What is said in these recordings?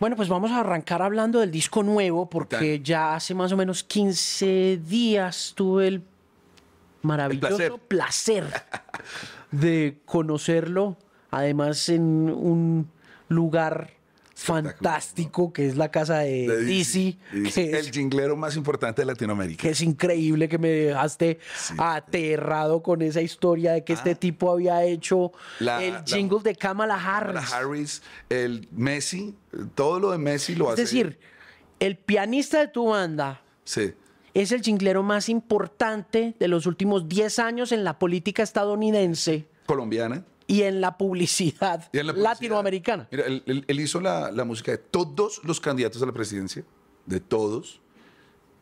Bueno, pues vamos a arrancar hablando del disco nuevo, porque ya hace más o menos 15 días tuve el maravilloso placer. de conocerlo, además en un lugar fantástico que es la casa de, Dizzy, el jinglero más importante de Latinoamérica. Que es increíble que me dejaste aterrado con esa historia de que este ah. tipo había hecho el jingle de Kamala Harris. Kamala Harris, el Messi, todo lo de Messi lo hace. Es decir, el pianista de tu banda. Sí es el jinglero más importante de los últimos 10 años en la política estadounidense. Colombiana. Y en la publicidad, latinoamericana. Mira, él, hizo la, música de todos los candidatos a la presidencia, de todos.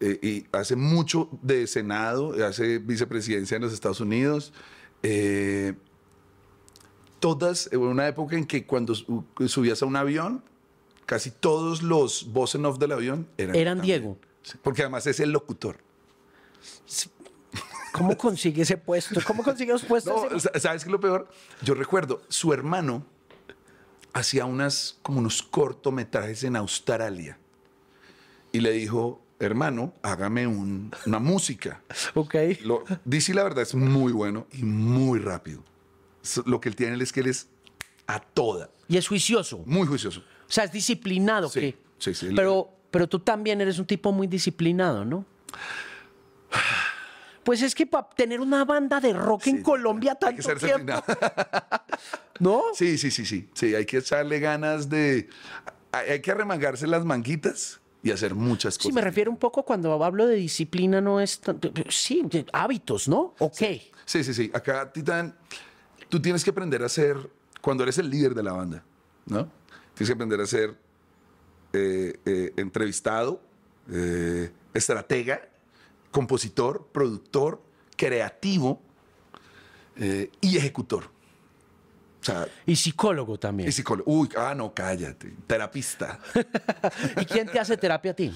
Eh, y hace mucho de Senado, hace vicepresidencia en los Estados Unidos. Eh, todas, en una época en que cuando subías a un avión, casi todos los voz en off del avión eran, eran Diego. Porque además es el locutor. ¿Cómo consigue ese puesto? ¿Cómo consigue los puestos? ¿Sabes qué es lo peor? Yo recuerdo, su hermano hacía unas, como unos cortometrajes en Australia. Y le dijo, hermano, hágame una música. Ok. dice la verdad es muy bueno y muy rápido. Lo que él tiene es que él es a toda. Y es juicioso. Muy juicioso. O sea, es disciplinado. Sí, sí, sí. Pero pero tú también eres un tipo muy disciplinado, ¿no? Pues es que para tener una banda de rock en Colombia tanto hay que ser tiempo. ¿No? Sí, sí, sí, sí. Sí, hay que echarle ganas de. Hay que arremangarse las manguitas y hacer muchas cosas. Sí, me refiero un poco cuando hablo de disciplina, no es. Sí, hábitos, ¿no? Ok. Sí, sí, sí. Acá, Titán, tú tienes que aprender a ser. Cuando eres el líder de la banda, ¿no? Tienes que aprender a ser eh, eh, entrevistado, eh, estratega, compositor, productor, creativo y ejecutor. y psicólogo también. Y psicólogo. Uy, ah, no, cállate. Terapista. ¿Y quién te hace terapia a ti?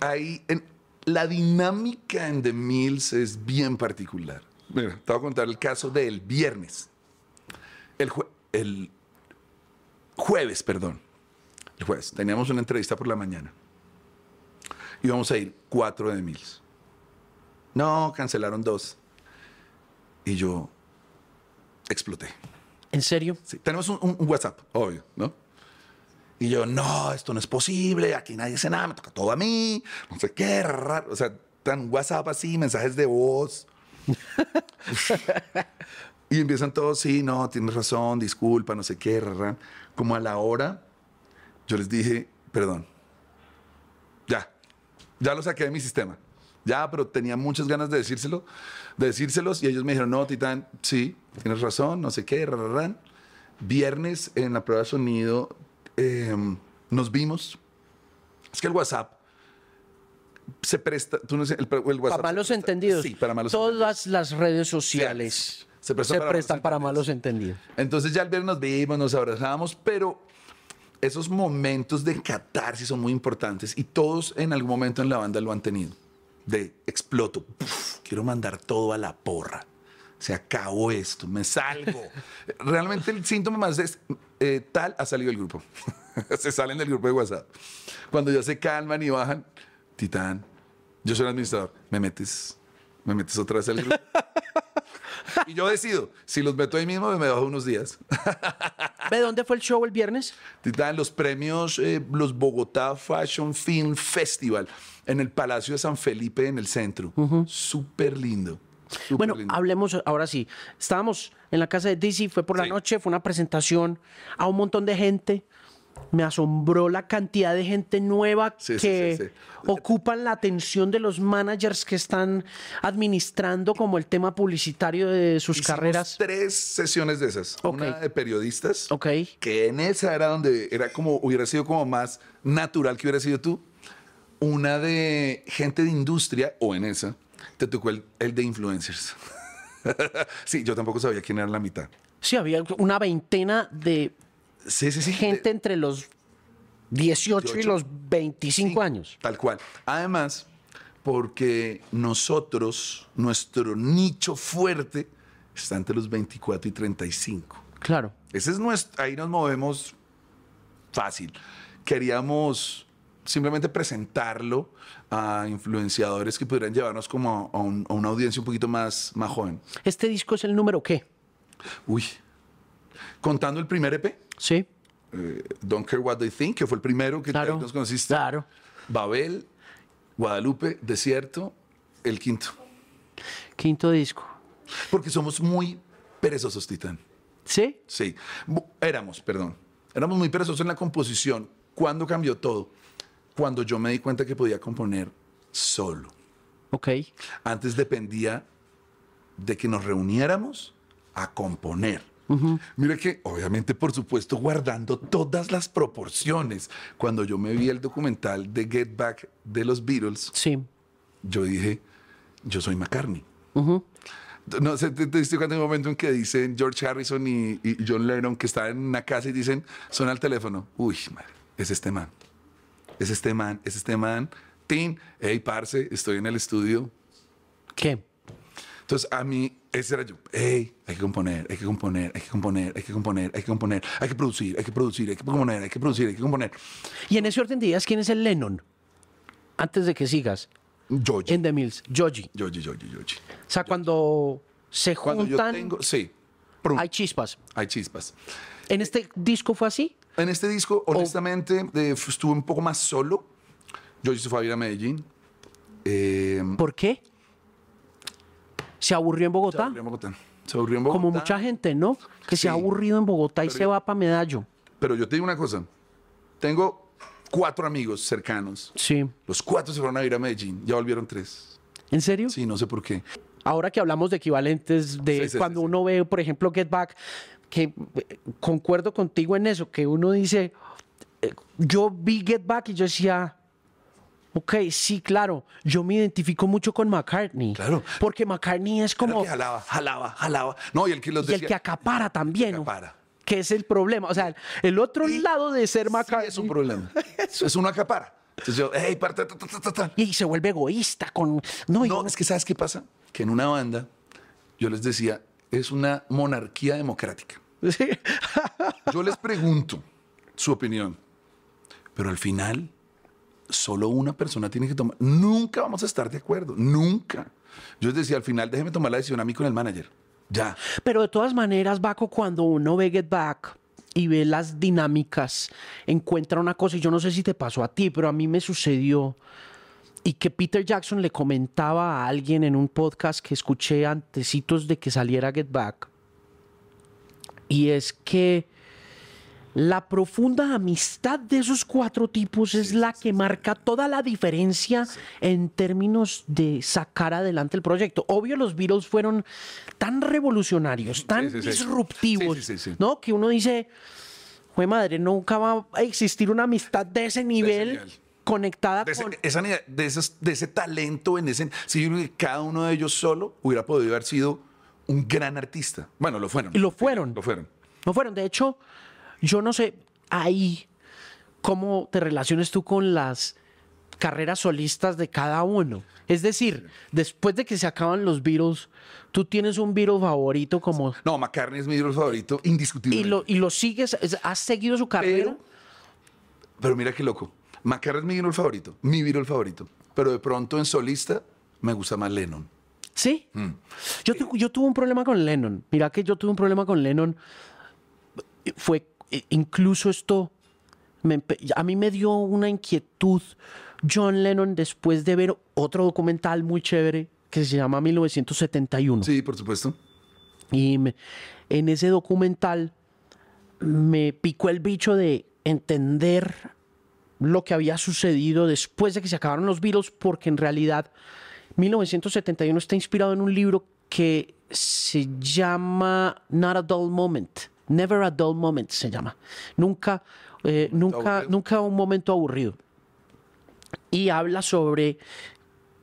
Ahí, en, la dinámica en The Mills es bien particular. Mira, te voy a contar el caso del viernes. El, el jueves, perdón el jueves. Teníamos una entrevista por la mañana. Íbamos a ir cuatro de mil. No, cancelaron dos. Y yo exploté. ¿En serio? Sí, tenemos un, WhatsApp, obvio, ¿no? Y yo, no, esto no es posible, aquí nadie dice nada, me toca todo a mí, no sé qué, raro. O sea, tan WhatsApp así, mensajes de voz. y empiezan todos, sí, no, tienes razón, disculpa, no sé qué, raro. Como a la hora, yo les dije, perdón, ya lo saqué de mi sistema. Ya, pero tenía muchas ganas de decírselo, de decírselos y ellos me dijeron, no, Titán, sí, tienes razón, no sé qué, rararán. Viernes en la prueba de sonido em, nos vimos. Es que el WhatsApp se presta, tú no sé, el, WhatsApp. Para malos entendidos. Sí, para malos Todas las redes sociales se, prestan, para, malos entendidos. Entonces ya el viernes nos vimos, nos abrazamos, pero esos momentos de catarsis son muy importantes y todos en algún momento en la banda lo han tenido. De exploto, quiero mandar todo a la porra. Se acabó esto, me salgo. Realmente el síntoma más es eh, tal ha salido el grupo. se salen del grupo de WhatsApp. Cuando ya se calman y bajan, Titán, yo soy el administrador, me metes, me metes otra vez al grupo. y yo decido, si los meto ahí mismo, me bajo unos días. ¿De dónde fue el show el viernes? Dan los premios, eh, los Bogotá Fashion Film Festival, en el Palacio de San Felipe, en el centro. Súper lindo. bueno, hablemos ahora sí. Estábamos en la casa de Dizzy, fue por la noche, fue una presentación a un montón de gente me asombró la cantidad de gente nueva que ocupan la atención de los managers que están administrando como el tema publicitario de sus carreras. Tres sesiones de esas. Una de periodistas. Que en esa era donde era como, hubiera sido como más natural que hubiera sido tú. Una de gente de industria, o en esa, te tocó el, el de influencers. sí, yo tampoco sabía quién era la mitad. Sí, había una veintena de Sí, sí, sí. Gente entre los 18, y los 25 años. Tal cual. Además, porque nosotros, nuestro nicho fuerte está entre los 24 y 35. Claro. Ese es nuestro, ahí nos movemos fácil. Queríamos simplemente presentarlo a influenciadores que pudieran llevarnos como a, una audiencia un poquito más, más joven. ¿Este disco es el número qué? Uy, contando el primer EP. Sí. Eh, Don't Care What They Think, que fue el primero que nos conociste. Claro. Babel, Guadalupe, Desierto, el quinto. Quinto disco. Porque somos muy perezosos, Titán. ¿Sí? Sí. Éramos, perdón. Éramos muy perezosos en la composición. ¿Cuándo cambió todo? Cuando yo me di cuenta que podía componer solo. Ok. Antes dependía de que nos reuniéramos a componer. Mira que, obviamente, por supuesto, guardando todas las proporciones. Cuando yo me vi el documental de Get Back de los Beatles, sí. yo dije, yo soy McCartney. No sé, te, diste cuenta en un momento en que dicen George Harrison y, John Lennon que están en una casa y dicen, suena el teléfono. Uy, madre, es este man. Es este man, es este man. Tin, hey, parce, estoy en el estudio. ¿Qué? Entonces, a mí, ese era yo. Hey, hay que componer, hay que componer, hay que componer, hay que componer, hay que componer, hay que producir, hay que producir, hay que componer, hay que producir, hay que componer. Y en ese orden de ideas, ¿quién es el Lennon? Antes de que sigas. Joji. En The Mills. Joji. Joji, Joji, Joji. O sea, cuando se juntan. Cuando yo tengo, sí. Hay chispas. Hay chispas. ¿En este disco fue así? En este disco, honestamente, estuve un poco más solo. Joji se fue a ir a Medellín. Eh, ¿Por qué? ¿Se aburrió en Bogotá? Se aburrió en Bogotá. Se aburrió en Bogotá. Como mucha gente, ¿no? Que se ha aburrido en Bogotá y se va para Medallo. Pero yo te digo una cosa. Tengo cuatro amigos cercanos. Sí. Los cuatro se fueron a ir a Medellín. Ya volvieron tres. ¿En serio? Sí, no sé por qué. Ahora que hablamos de equivalentes, de cuando uno ve, por ejemplo, Get Back, que eh, concuerdo contigo en eso, que uno dice, eh, yo vi Get Back y yo decía, Ok, sí, claro. Yo me identifico mucho con McCartney. Claro. Porque McCartney es como. Que jalaba, jalaba, jalaba. No, y el que los decía, Y el que acapara también. Acapara que es el problema. O sea, el otro lado de ser McCartney. es un problema. es una acapara. Entonces yo, hey, parte, Y se vuelve egoísta con. No, no es que ¿sabes qué pasa? Que en una banda, yo les decía, es una monarquía democrática. yo les pregunto su opinión, pero al final, solo una persona tiene que tomar. Nunca vamos a estar de acuerdo, nunca. Yo les decía, al final, déjeme tomar la decisión a mí con el manager. Ya. Pero de todas maneras, Baco, cuando uno ve Get Back y ve las dinámicas, encuentra una cosa, y yo no sé si te pasó a ti, pero a mí me sucedió, y que Peter Jackson le comentaba a alguien en un podcast que escuché antecitos de que saliera Get Back, y es que la profunda amistad de esos cuatro tipos es la que marca toda la diferencia en términos de sacar adelante el proyecto. Obvio, los Beatles fueron tan revolucionarios, tan disruptivos, ¿no? Que uno dice, fue madre, nunca va a existir una amistad de ese nivel. conectada de con... Esa, de, de ese talento en ese... Si cada uno de ellos solo hubiera podido haber sido un gran artista. Bueno, lo fueron. Y lo fueron. Lo fueron. Lo fueron. De hecho, yo no sé ahí cómo te relaciones tú con las carreras solistas de cada uno. Es decir, después de que se acaban los Beatles, tú tienes un Beatle favorito como... No, McCartney es mi Beatle favorito, indiscutible. ¿Y lo, y lo sigues? ¿Has seguido su carrera? Pero, mira qué loco. McCartney es mi Beatle favorito, mi Beatle favorito. Pero de pronto en solista me gusta más Lennon. ¿Sí? Mm. Yo, yo tuve un problema con Lennon. Mira que yo tuve un problema con Lennon. Fue incluso esto, a mí me dio una inquietud John Lennon después de ver otro documental muy chévere que se llama 1971. Sí, por supuesto. Y en ese documental me picó el bicho de entender lo que había sucedido después de que se acabaron los Beatles, porque en realidad 1971 está inspirado en un libro que se llama Not a Dull Moment Never a dull moment se llama. Nunca, eh, nunca, nunca un momento aburrido. Y habla sobre,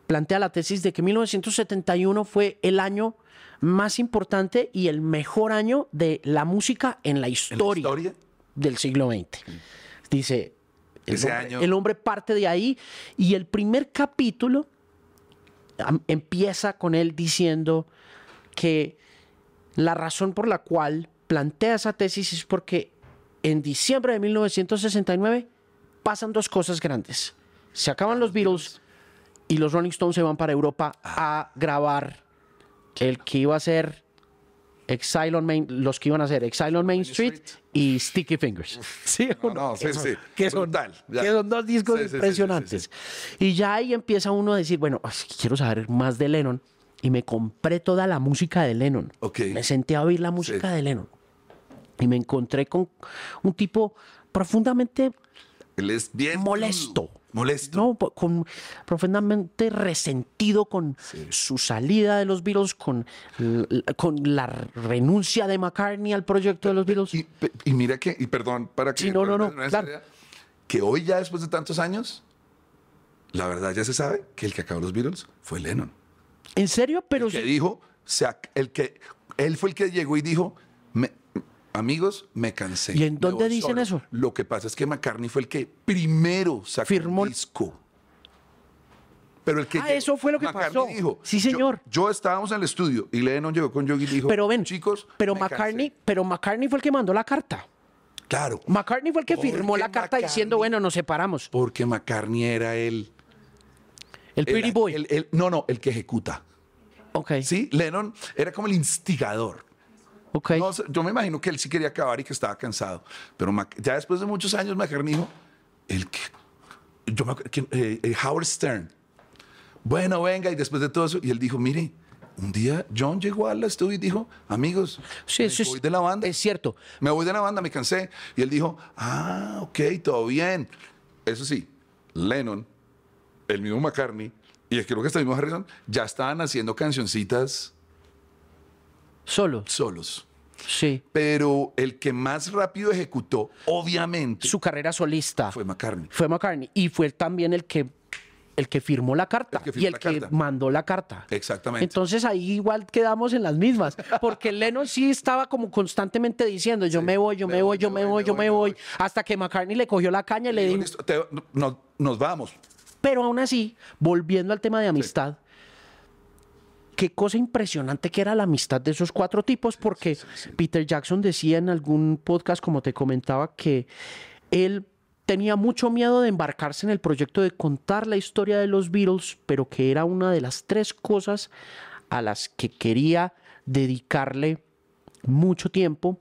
plantea la tesis de que 1971 fue el año más importante y el mejor año de la música en la historia, del siglo XX. Dice, el hombre, el hombre parte de ahí y el primer capítulo empieza con él diciendo que la razón por la cual plantea esa tesis es porque en diciembre de 1969 pasan dos cosas grandes. Se acaban los Beatles y los Rolling Stones se van para Europa a grabar el que iba a ser Exile on Main, los que iban a hacer Exile on Main Street, y Sticky Fingers. ¿Sí o no? sí, sí. Que son, que son dos discos impresionantes. y ya ahí empieza uno a decir, bueno, quiero saber más de Lennon. Y me compré toda la música de Lennon. Me senté a oír la música de Lennon. Y me encontré con un tipo profundamente Él es bien molesto. Molesto. No, con, profundamente resentido con su salida de los Beatles, con, con la renuncia de McCartney al proyecto de los Beatles. Y, mira que, y perdón para que... Sí, no, no, no, que hoy ya después de tantos años, la verdad ya se sabe que el que acabó los Beatles fue Lennon. ¿En serio? Pero... El que dijo, el que, él fue el que llegó y dijo, me, Amigos, me cansé. ¿Y en dónde dicen eso? Lo que pasa es que McCartney fue el que primero sacó Firmó... el disco. Pero el que ah, eso fue lo que pasó. Dijo, sí, señor. Yo, estábamos en el estudio y Lennon llegó con Yogi y dijo, pero ven, chicos, pero McCartney, pero McCartney fue el que mandó la carta. Claro. McCartney fue el que firmó la carta diciendo, bueno, nos separamos. Porque McCartney era el... El pretty boy. no, no, el que ejecuta. Ok. Sí, Lennon era como el instigador yo me imagino que él sí quería acabar y que estaba cansado. Pero ya después de muchos años, McCartney dijo, el que, yo me, eh, eh, Howard Stern. Bueno, venga, y después de todo eso, y él dijo, mire, un día John llegó al estudio y dijo, amigos, sí, me voy de la banda. Es cierto. Me voy de la banda, me cansé. Y él dijo, ah, ok, todo bien. Eso sí, Lennon, el mismo McCartney, y creo que este mismo Harrison, ya estaban haciendo cancioncitas Solos. Solos. Sí. Pero el que más rápido ejecutó, obviamente. Su carrera solista. Fue McCartney. Fue McCartney. Y fue también el que el que firmó la carta y el que mandó la carta. Exactamente. Entonces ahí igual quedamos en las mismas, porque Lennon sí estaba como constantemente diciendo, yo me voy, yo me voy, yo me voy, yo me voy, hasta que McCartney le cogió la caña y le dijo, nos vamos. Pero aún así, volviendo al tema de amistad, qué cosa impresionante que era la amistad de esos cuatro tipos, porque Peter Jackson decía en algún podcast, como te comentaba, que él tenía mucho miedo de embarcarse en el proyecto de contar la historia de los Beatles, pero que era una de las tres cosas a las que quería dedicarle mucho tiempo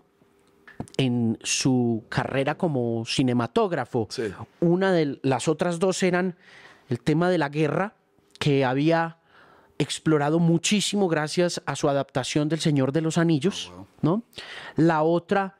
en su carrera como cinematógrafo. Una de las otras dos eran el tema de la guerra, que había explorado muchísimo gracias a su adaptación del Señor de los Anillos, oh, ¿no? La otra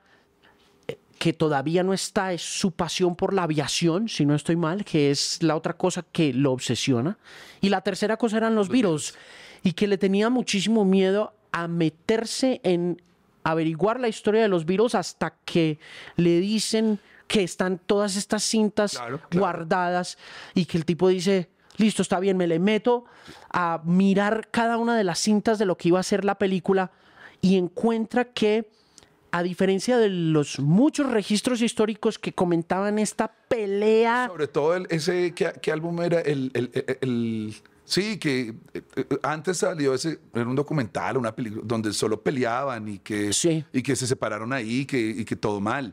eh, que todavía no está es su pasión por la aviación, si no estoy mal, que es la otra cosa que lo obsesiona. Y la tercera cosa eran los, virus y que le tenía muchísimo miedo a meterse en averiguar la historia de los virus hasta que le dicen que están todas estas cintas guardadas y que el tipo dice, listo, está bien, me le meto a mirar cada una de las cintas de lo que iba a ser la película y encuentra que, a diferencia de los muchos registros históricos que comentaban esta pelea... Sobre todo ese, ¿qué, álbum era? el, el Sí, que eh, eh, antes salió ese, era un documental, una película, donde solo peleaban y que, y que se separaron ahí que, y que todo mal.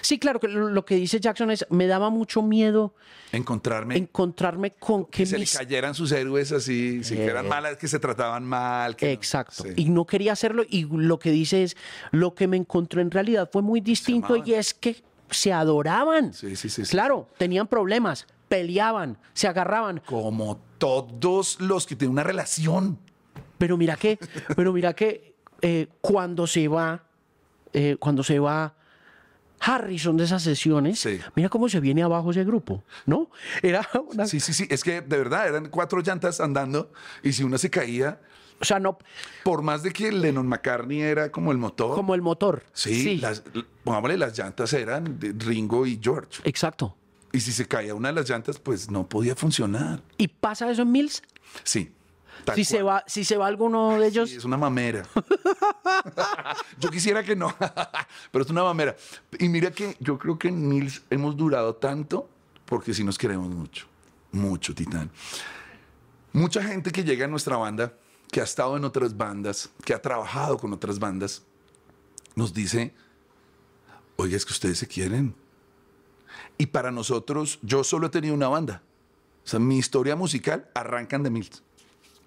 Sí, claro, que lo que dice Jackson es, me daba mucho miedo encontrarme, encontrarme con que, se le cayeran sus héroes así, que eran eh. malas, que se trataban mal. Exacto, y no quería hacerlo y lo que dice es, lo que me encontró en realidad fue muy distinto y es que se adoraban. Sí, sí, sí. Claro, tenían problemas, peleaban, se agarraban. Como todos los que tienen una relación. Pero mira que, pero mira que eh, cuando se va, eh, cuando se va Harrison de esas sesiones, mira cómo se viene abajo ese grupo, ¿no? Era Sí, sí, sí, es que de verdad eran cuatro llantas andando y si una se caía, o sea, no. Por más de que Lennon McCartney era como el motor. Como el motor. Sí, Las, pongámosle, las llantas eran de Ringo y George. Exacto. Y si se caía una de las llantas, pues no podía funcionar. ¿Y pasa eso en Mills? Sí. Si se, va, si se va alguno de ellos. es una mamera. yo quisiera que no, pero es una mamera. Y mira que yo creo que en Mills hemos durado tanto porque sí nos queremos mucho. Mucho, Titán. Mucha gente que llega a nuestra banda, que ha estado en otras bandas, que ha trabajado con otras bandas, nos dice, oye, es que ustedes se quieren. Y para nosotros, yo solo he tenido una banda. O sea, mi historia musical arranca en The Mills.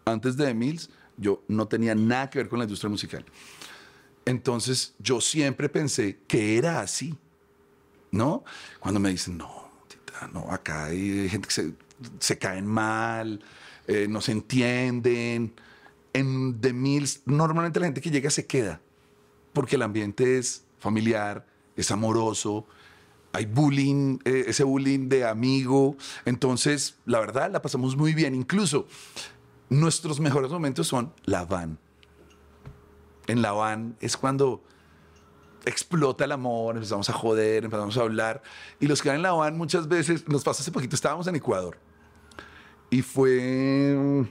Antes de The Mills, yo no tenía nada que ver con la industria musical. Entonces, yo siempre pensé que era así, ¿no? Cuando me dicen, no, tita, no, acá hay gente que se, se caen mal, eh, no se entienden. En The Mills, normalmente la gente que llega se queda, porque el ambiente es familiar, es amoroso, hay bullying, eh, ese bullying de amigo. Entonces, la verdad, la pasamos muy bien. Incluso nuestros mejores momentos son la van. En la van es cuando explota el amor, empezamos a joder, empezamos a hablar. Y los que van en la van muchas veces, nos pasó hace poquito, estábamos en Ecuador. Y fue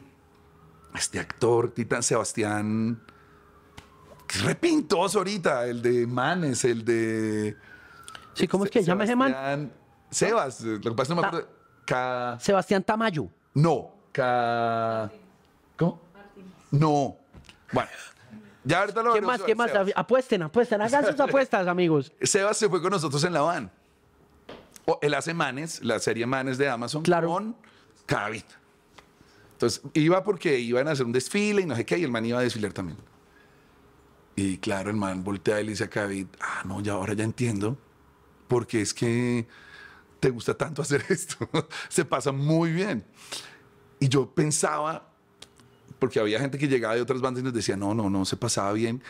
este actor, Titán Sebastián, repintoso ahorita, el de Manes, el de... Sí, ¿cómo es que se llama ese man? Sebas, lo que pasa no me acuerdo. Ca... Sebastián Tamayo. No, Ca... ¿Cómo? No. Bueno. Ya ahorita lo ¿Qué más? ¿Qué más? Apuesten, apuesten, hagan sus apuestas, amigos. Sebas se fue con nosotros en la van. O él hace Manes, la serie Manes de Amazon, claro. con Cavit. Entonces, iba porque iban a hacer un desfile y no sé qué, y el man iba a desfilar también. Y claro, el man voltea y le dice a Cavit, ah, no, ya ahora ya entiendo porque es que te gusta tanto hacer esto. Se pasa muy bien. Y yo pensaba, porque había gente que llegaba de otras bandas y nos decía, no, no, no, se pasaba bien.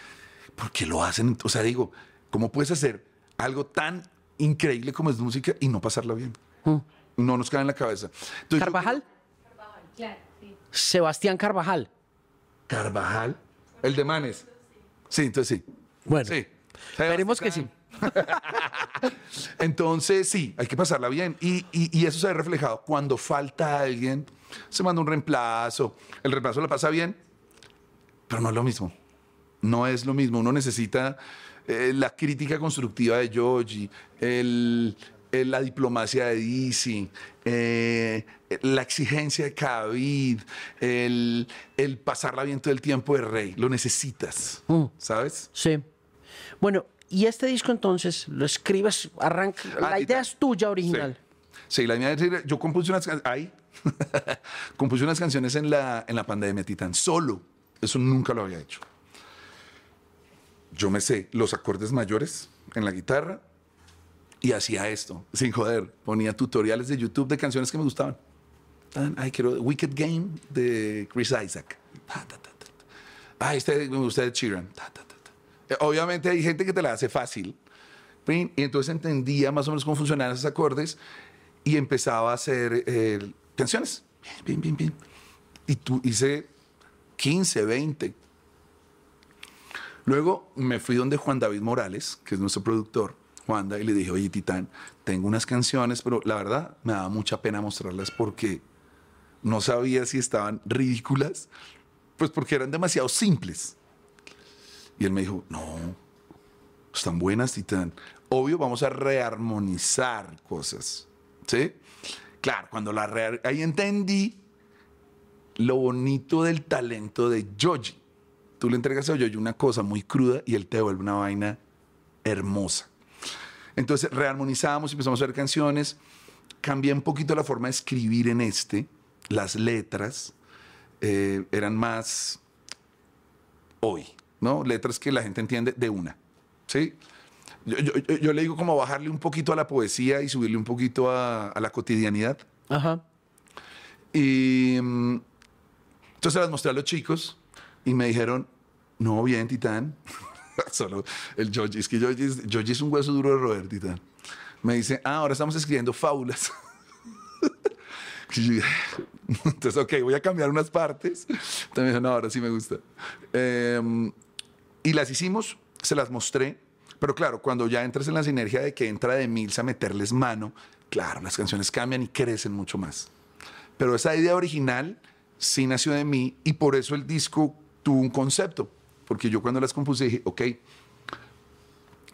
¿Por qué lo hacen? O sea, digo, ¿cómo puedes hacer algo tan increíble como es música y no pasarla bien? Mm. No nos cae en la cabeza. ¿Carvajal? Carvajal, claro, sí. Sebastián Carvajal. ¿Carvajal? El de Manes. Sí, entonces sí. Bueno. Sí. Esperemos que sí. Entonces, sí, hay que pasarla bien. Y, eso se ve reflejado. Cuando falta alguien, se manda un reemplazo. El reemplazo la pasa bien, pero no es lo mismo. No es lo mismo. Uno necesita eh, la crítica constructiva de Yogi, la diplomacia de Dizzy, eh, la exigencia de Khabib, el, el pasarla bien todo el tiempo de Rey. Lo necesitas, mm. ¿sabes? Sí. Bueno, y este disco entonces lo escribes, arranca. Ah, la idea es tuya original. Sí. la idea es yo compuse unas ahí compuse unas canciones en la, en la pandemia, Titán, solo. Eso nunca lo había hecho. Yo me sé los acordes mayores en la guitarra y hacía esto, sin joder. Ponía tutoriales de YouTube de canciones que me gustaban. Ay, quiero Wicked Game de Chris Isaac. Ay, este me gusta de Sheeran. Obviamente hay gente que te la hace fácil. Y entonces entendía más o menos cómo funcionaban esos acordes y empezaba a hacer eh, canciones. Bien, bien, bien. Y tú hice 15, 20. Luego me fui donde Juan David Morales, que es nuestro productor, Juanda, y le dije, oye, Titán, tengo unas canciones, pero la verdad me daba mucha pena mostrarlas porque no sabía si estaban ridículas, pues porque eran demasiado simples. Y él me dijo, no, están buenas, Titán. Obvio, vamos a rearmonizar cosas. ¿Sí? Claro, cuando la re ahí entendí lo bonito del talento de Joji. Tú le entregas a Joji una cosa muy cruda y él te devuelve una vaina hermosa. Entonces rearmonizamos, empezamos a hacer canciones. Cambié un poquito la forma de escribir en este. Las letras eh, eran más hoy. ¿No? Letras que la gente entiende de una, ¿sí? Yo, le digo como bajarle un poquito a la poesía y subirle un poquito a, la cotidianidad. Ajá. Y mm, entonces las mostré a los chicos y me dijeron, no, bien, Titán. Solo el Joji, es que Joji es, un hueso duro de roer, Titán. Me dice, ah, ahora estamos escribiendo fábulas. Entonces, ok, voy a cambiar unas partes. También no, ahora sí me gusta. Eh, y las hicimos, se las mostré, pero claro, cuando ya entras en la sinergia de que entra de Mills a meterles mano, claro, las canciones cambian y crecen mucho más. Pero esa idea original sí nació de mí y por eso el disco tuvo un concepto, porque yo cuando las compuse dije, ok,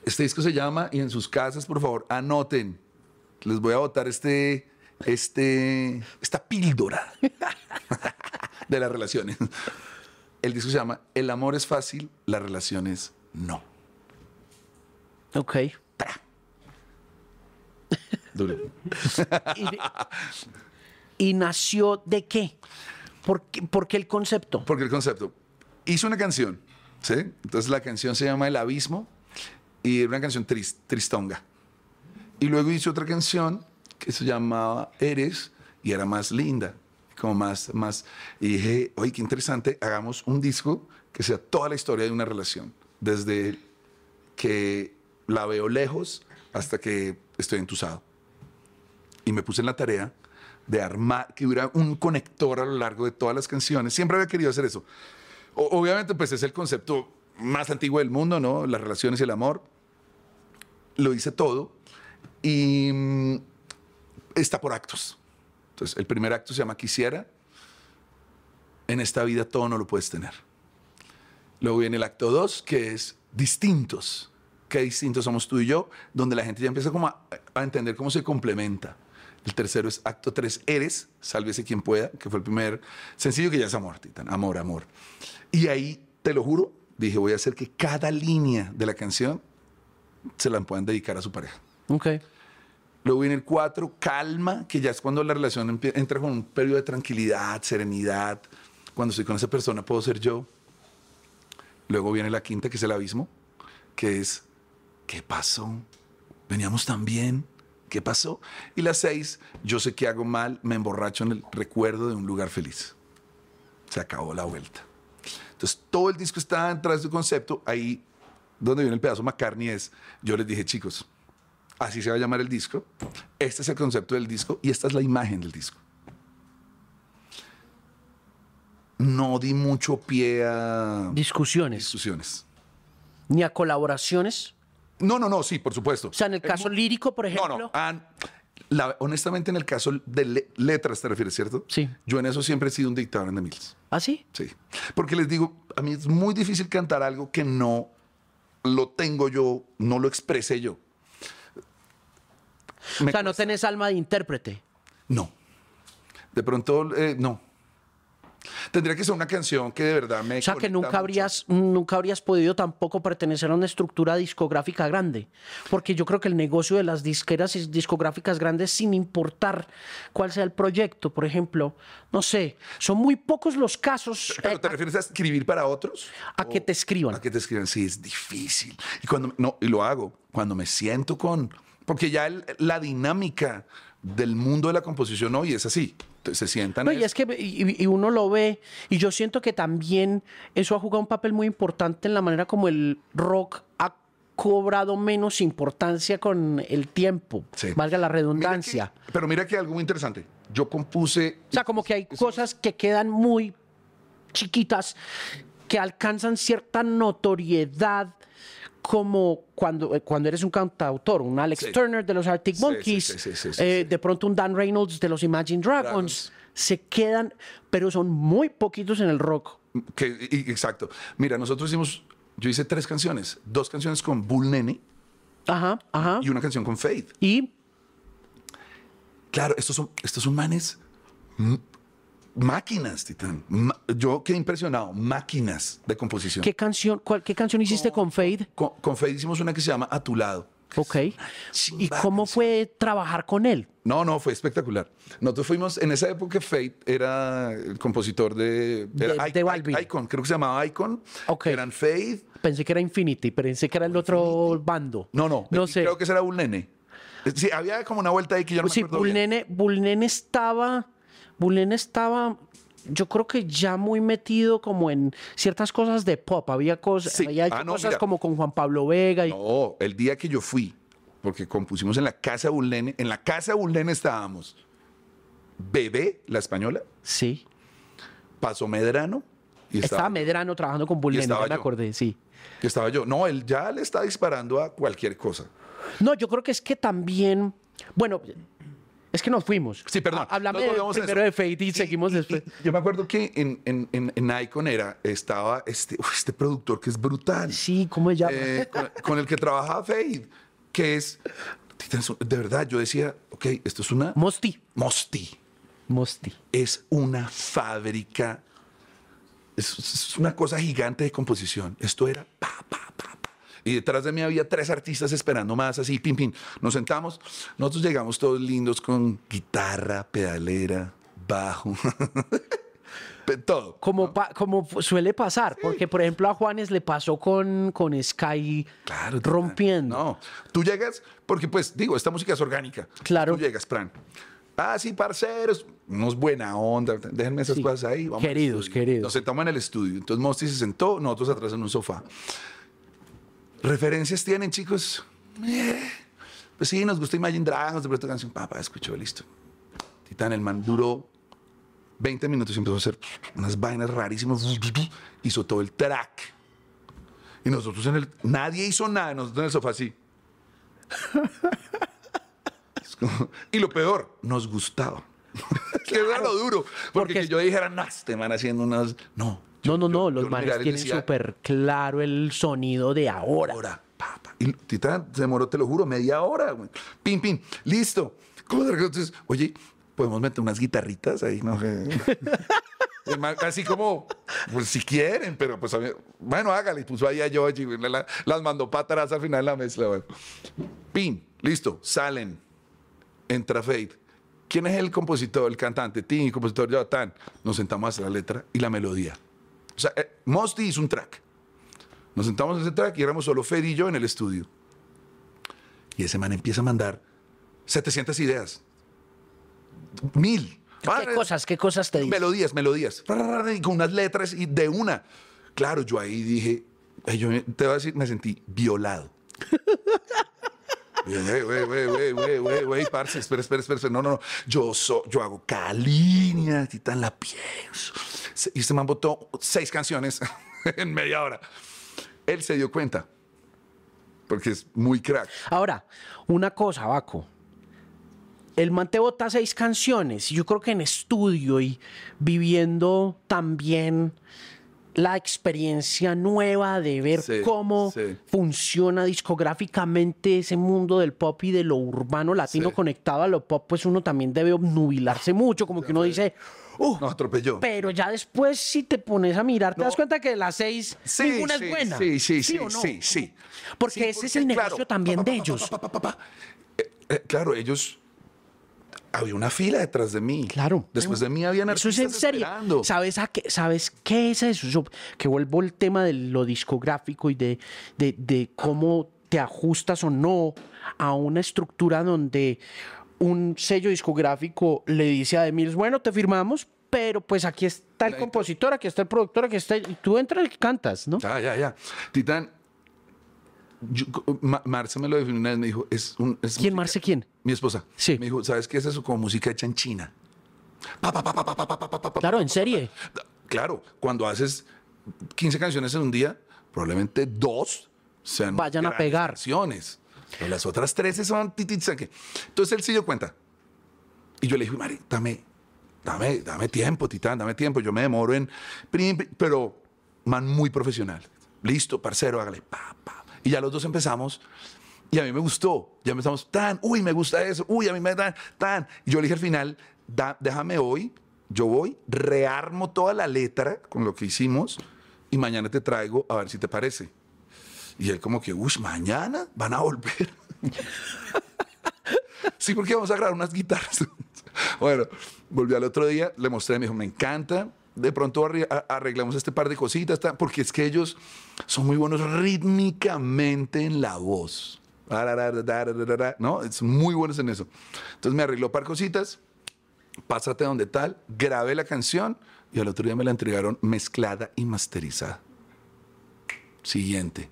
este disco se llama, y en sus casas, por favor, anoten, les voy a botar este, este, esta píldora de las relaciones. El disco se llama El amor es fácil, las relaciones no. Ok. Duro. ¿Y, nació de qué? ¿Por, qué? el concepto? Porque el concepto. Hizo una canción, ¿sí? Entonces la canción se llama El Abismo y era una canción tristonga. Y luego hizo otra canción que se llamaba Eres y era más linda, como más, más. Y dije, oye, qué interesante, hagamos un disco que sea toda la historia de una relación, desde que la veo lejos hasta que estoy entusado. Y me puse en la tarea de armar, que hubiera un conector a lo largo de todas las canciones. Siempre había querido hacer eso. obviamente, pues es el concepto más antiguo del mundo, ¿no? Las relaciones y el amor. Lo hice todo y mm, está por actos. Entonces, el primer acto se llama Quisiera. En esta vida todo no lo puedes tener. Luego viene el acto 2, que es distintos. Qué distintos somos tú y yo, donde la gente ya empieza como a, entender cómo se complementa. El tercero es acto 3, Eres, sálvese quien pueda, que fue el primer sencillo que ya es amor, Titán, amor, amor. Y ahí, te lo juro, dije, voy a hacer que cada línea de la canción se la puedan dedicar a su pareja. Ok. Luego viene el 4, calma, que ya es cuando la relación entra con un periodo de tranquilidad, serenidad. Cuando estoy con esa persona puedo ser yo. Luego viene la quinta, que es el abismo, que es, ¿qué pasó? Veníamos tan bien, ¿qué pasó? Y la seis, yo sé que hago mal, me emborracho en el recuerdo de un lugar feliz. Se acabó la vuelta. Entonces, todo el disco está detrás de su concepto. Ahí donde viene el pedazo McCartney es, yo les dije, chicos, así se va a llamar el disco, este es el concepto del disco y esta es la imagen del disco. no di mucho pie a discusiones. discusiones. Ni a colaboraciones. No, no, no, sí, por supuesto. O sea, en el caso lírico, por ejemplo. No, no. honestamente, en el caso de letras te refieres, ¿cierto? Sí. Yo en eso siempre he sido un dictador en The Mills. ¿Ah, sí? Sí. Porque les digo, a mí es muy difícil cantar algo que no lo tengo yo, no lo expresé yo. O sea, no tenés alma de intérprete. No. De pronto, eh, no. Tendría que ser una canción que de verdad me. O sea, que nunca habrías, nunca habrías podido tampoco pertenecer a una estructura discográfica grande. Porque yo creo que el negocio de las disqueras y discográficas grandes, sin importar cuál sea el proyecto, por ejemplo, no sé, son muy pocos los casos. ¿Pero te eh, refieres a escribir para otros? A que te escriban. A que te escriban, sí, es difícil. Y cuando. No, y lo hago. Cuando me siento con. Porque ya la dinámica del mundo de la composición hoy es así se sientan. y es que y, uno lo ve, y yo siento que también eso ha jugado un papel muy importante en la manera como el rock ha cobrado menos importancia con el tiempo, valga la redundancia. pero mira que algo muy interesante. Yo compuse. O sea, como que hay cosas que quedan muy chiquitas que alcanzan cierta notoriedad como cuando, eh, cuando eres un cantautor, un Alex Turner de los Arctic Monkeys, eh, de pronto un Dan Reynolds de los Imagine Dragons, se quedan, pero son muy poquitos en el rock. Que, exacto. Mira, nosotros hicimos, yo hice tres canciones, dos canciones con Bull Nene ajá, ajá. y una canción con Faith. Y... Claro, estos son, estos son manes máquinas, Titán. yo quedé impresionado. Máquinas de composición. ¿Qué canción, cuál, qué canción hiciste con, Fade? Con, con, Fade hicimos una que se llama A tu lado. Ok. ¿Y cómo fue trabajar con él? No, no, fue espectacular. Nosotros fuimos, en esa época Fade era el compositor de... de, Icon, creo que se llamaba Icon. Ok. Eran Fade. Pensé que era Infinity, pensé que era el otro bando. No, no, no sé. Creo que ese era Bull Nene. Sí, había como una vuelta ahí que yo no me acuerdo Sí, Bull Nene estaba Bulén estaba, yo creo que ya muy metido como en ciertas cosas de pop. Había cosas, había ah, cosas como con Juan Pablo Vega. Y... No, el día que yo fui, porque compusimos en la casa de Bulén, en la casa de Bulén estábamos Bebé, la española. Sí. Pasó Medrano. Y estaba, Medrano trabajando con Bulén, ya me acordé, sí. Y estaba yo. No, él ya le está disparando a cualquier cosa. No, yo creo que es que también, bueno, es que nos fuimos. Sí, perdón. Háblame primero de Fate y, seguimos después. yo me acuerdo que en, en, en, Icon era, estaba este, este productor que es brutal. Sí, ¿cómo se llama? Eh, con, el que trabajaba Fade, que es, de verdad, yo decía, ok, esto es una... Mosti. Mosti. Mosti. Es una fábrica, es, una cosa gigante de composición. Esto era pa, pa, pa, Y detrás de mí había tres artistas esperando más, así, pim, pim. Nos sentamos, nosotros llegamos todos lindos con guitarra, pedalera, bajo. todo. Como, como suele pasar, porque por ejemplo a Juanes le pasó con, con Sky rompiendo. No, tú llegas, porque pues digo, esta música es orgánica. Claro. Tú llegas, plan. Ah, sí, parceros, unos buena onda, déjenme esas cosas ahí. Vamos queridos, queridos. Nos sentamos en el estudio. Entonces Mosti se sentó, nosotros atrás en un sofá. ¿Referencias tienen, chicos? Eh, pues sí, nos gusta Imagine Dragons, de pronto canción, papá, escuchó, listo. Titán, el man duró 20 minutos y empezó a hacer unas vainas rarísimas. Hizo todo el track. Y nosotros en el. Nadie hizo nada, nosotros en el sofá así. y lo peor, nos gustaba. que era lo duro. Porque, yo dijera, no, este man haciendo unas. No. No, no, no. los manes tienen súper claro el sonido de ahora. Ahora, Y Titán se demoró, te lo juro, media hora. Pim, pim. Listo. Entonces, oye, podemos meter unas guitarritas ahí, no Así como, pues si quieren, pero pues bueno, hágale. Puso ahí a George y las mandó para atrás al final de la mezcla. Bueno. Pin, listo, salen. Entra Fade. ¿Quién es el compositor, el cantante? Tim, compositor Jonathan. Nos sentamos a hacer la letra y la melodía. O sea, eh, Mosty hizo un track. Nos sentamos en ese track y éramos solo Fade y yo en el estudio. Y ese man empieza a mandar 700 ideas mil. ¿Qué cosas, qué cosas te dicen? Melodías, melodías. Y con unas letras y de una. Claro, yo ahí dije, yo te voy a decir, me sentí violado. Güey, güey, güey, güey, güey, güey, parce, espera, espera, espera, no, no, no, yo, so, yo hago calínea, titán la pienso. Y este man votó seis canciones en media hora. Él se dio cuenta, porque es muy crack. Ahora, una cosa, Baco, el man te bota seis canciones. Yo creo que en estudio y viviendo también la experiencia nueva de ver cómo funciona discográficamente ese mundo del pop y de lo urbano latino conectado a lo pop, pues uno también debe obnubilarse mucho, como que uno dice, uh, no, atropelló. Pero ya después, si te pones a mirar, te das cuenta que de las seis, ninguna es buena. Sí, sí, sí, sí, sí, Porque ese es el negocio también de ellos. claro, ellos había una fila detrás de mí. Claro. Después de mí habían artistas Eso es en serio. ¿Sabes, a qué, ¿Sabes qué es eso? Que vuelvo al tema de lo discográfico y de, de, cómo te ajustas o no a una estructura donde un sello discográfico le dice a Demir, bueno, te firmamos, pero pues aquí está el compositor, aquí está el productor, aquí está... Y tú entras y cantas, ¿no? Ya, ya, ya. Titán, Marce me lo definió una vez, me dijo, es un... ¿Quién, Marce, quién? Mi esposa. Sí. Me dijo, ¿sabes qué es eso? Como música hecha en China. claro, en serie. Claro, cuando haces 15 canciones en un día, probablemente dos sean vayan a pegar. Canciones. Pero las otras 13 son Entonces él se dio cuenta. Y yo le dije, Mari, dame, dame, dame tiempo, Titán, dame tiempo. Yo me demoro en. Pero, man, muy profesional. Listo, parcero, hágale. Pa, pa. Y ya los dos empezamos. Y a mí me gustó. Ya empezamos, tan, uy, me gusta eso, uy, a mí me da, tan. Yo le dije al final, déjame hoy, yo voy, rearmo toda la letra con lo que hicimos y mañana te traigo a ver si te parece. Y él como que, uy, mañana van a volver. sí, porque vamos a grabar unas guitarras. bueno, volví al otro día, le mostré, me dijo, me encanta, de pronto arreglamos este par de cositas, porque es que ellos son muy buenos rítmicamente en la voz. ¿No? Es muy buenos en eso. Entonces me arregló par cositas, pásate donde tal, grabé la canción y al otro día me la entregaron mezclada y masterizada. Siguiente.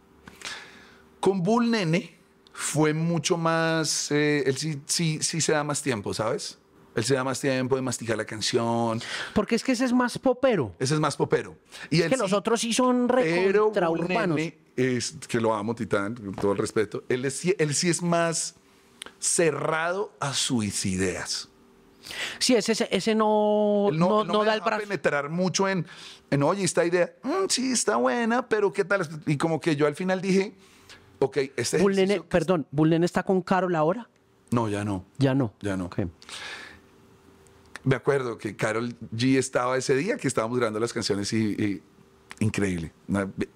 Con Bull Nene fue mucho más, eh, él sí, sí, sí se da más tiempo, ¿sabes? Él se da más tiempo de masticar la canción. Porque es que ese es más popero. Ese es más popero. Y es que los otros sí son recontra urbanos. Es, que lo amo, Titán, con todo el respeto. Él, es, él sí es más cerrado a sus ideas. Sí, ese, ese no, no, no, da el brazo. penetrar mucho en, en oye, esta idea, mm, sí, está buena, pero ¿qué tal? Y como que yo al final dije, ok, este Bullene, Perdón, ¿Bullene está con Carol ahora? No, ya no. Ya no. Ya no. Okay me acuerdo que Carol G estaba ese día que estábamos grabando las canciones y, increíble,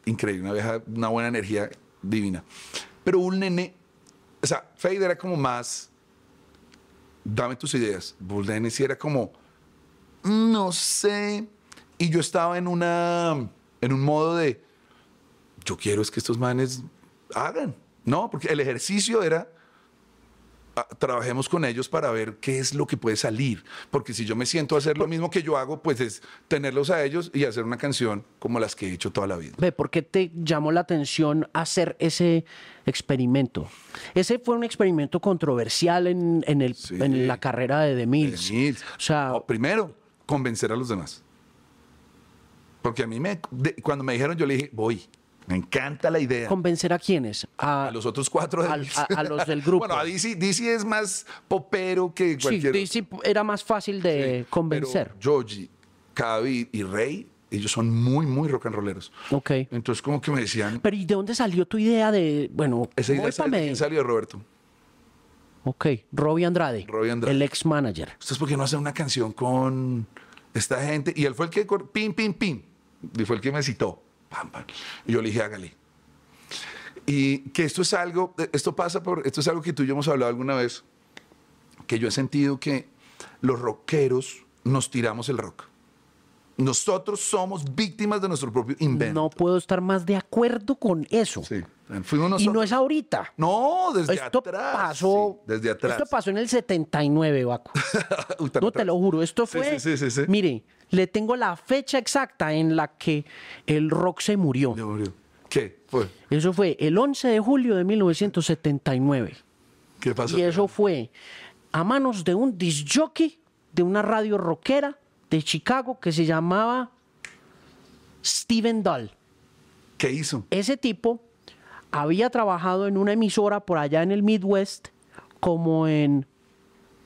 increíble, una vieja, una buena energía, divina. Pero un nene, o sea, Fade era como más, dame tus ideas. Bull nene sí era como, no sé. Y yo estaba en una, en un modo de, yo quiero es que estos manes hagan. No, porque el ejercicio era trabajemos con ellos para ver qué es lo que puede salir. Porque si yo me siento a hacer lo mismo que yo hago, pues es tenerlos a ellos y hacer una canción como las que he hecho toda la vida. Ve, ¿por qué te llamó la atención hacer ese experimento? Ese fue un experimento controversial en, el, en la carrera de The Mills. O sea, primero, convencer a los demás. Porque a mí me, cuando me dijeron, yo le dije, voy. Me encanta la idea. ¿Convencer a quiénes? A, los otros cuatro. a, los del grupo. bueno, a DC, DC, es más popero que cualquier... Sí, DC era más fácil de convencer. Pero Joji, Cavi y Rey, ellos son muy, muy rock and rolleros. Ok. Entonces, como que me decían... Pero ¿y de dónde salió tu idea de, bueno... Esa idea salió, salió de Roberto. Ok, Robbie Andrade. Robbie Andrade. El ex manager. Entonces, ¿por qué no hacer una canción con esta gente? Y él fue el que... Pim, pim, pim. Y fue el que me citó. Y yo le dije, hágale. Y que esto es algo, esto pasa por, esto es algo que tú y yo hemos hablado alguna vez, que yo he sentido que los rockeros nos tiramos el rock. Nosotros somos víctimas de nuestro propio invento. No puedo estar más de acuerdo con eso. Sí. Y no es ahorita. No, desde esto atrás. Pasó, desde atrás. Esto pasó en el 79, Baco. no te lo juro. Esto fue. Sí, sí, sí, mire, le tengo la fecha exacta en la que el rock se murió. ¿Qué fue? Eso fue el 11 de julio de 1979. ¿Qué pasó? Y eso fue a manos de un disc jockey de una radio rockera de Chicago que se llamaba Steven Dahl. ¿Qué hizo? Ese tipo había trabajado en una emisora por allá en el Midwest, como en,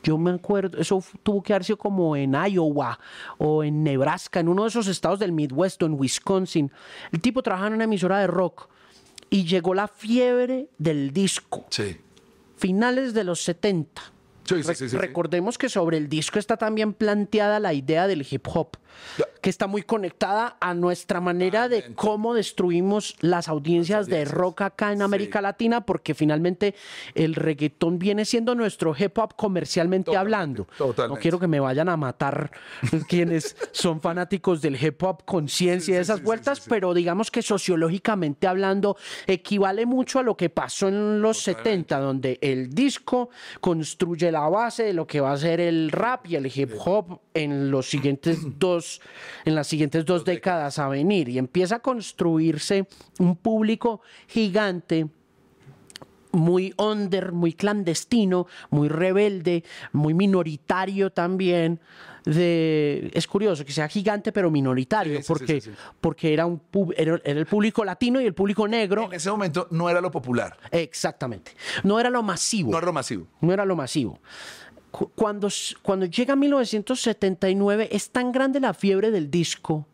yo me acuerdo, eso tuvo que haber sido como en Iowa o en Nebraska, en uno de esos estados del Midwest o en Wisconsin. El tipo trabajaba en una emisora de rock y llegó la fiebre del disco. Sí. Finales de los 70. Sí, sí, recordemos que sobre el disco está también planteada la idea del hip hop que está muy conectada a nuestra manera de cómo destruimos las audiencias, de rock acá en América Latina, porque finalmente el reggaetón viene siendo nuestro hip hop comercialmente hablando. No quiero que me vayan a matar quienes son fanáticos del hip hop conciencia de esas vueltas, pero digamos que sociológicamente hablando equivale mucho a lo que pasó en los 70, donde el disco construye la base de lo que va a ser el rap y el hip hop en los siguientes dos en las siguientes dos décadas a venir y empieza a construirse un público gigante muy under, muy clandestino, muy rebelde, muy minoritario también. De, es curioso que sea gigante pero minoritario, porque, porque era, un, era, el público latino y el público negro. En ese momento no era lo popular. Exactamente. No era lo masivo. No era lo masivo. No era lo masivo cuando, cuando llega 1979 es tan grande la fiebre del disco